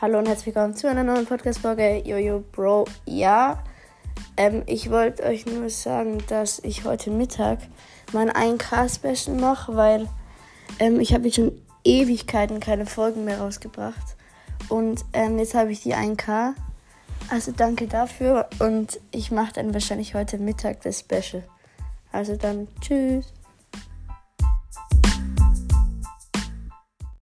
Hallo und herzlich willkommen zu einer neuen Podcast-Folge Jojo Bro. Ja, ähm, ich wollte euch nur sagen, dass ich heute Mittag mein 1K-Special mache, weil ähm, ich habe jetzt schon Ewigkeiten keine Folgen mehr rausgebracht. Und ähm, jetzt habe ich die 1K. Also danke dafür und ich mache dann wahrscheinlich heute Mittag das Special. Also dann tschüss.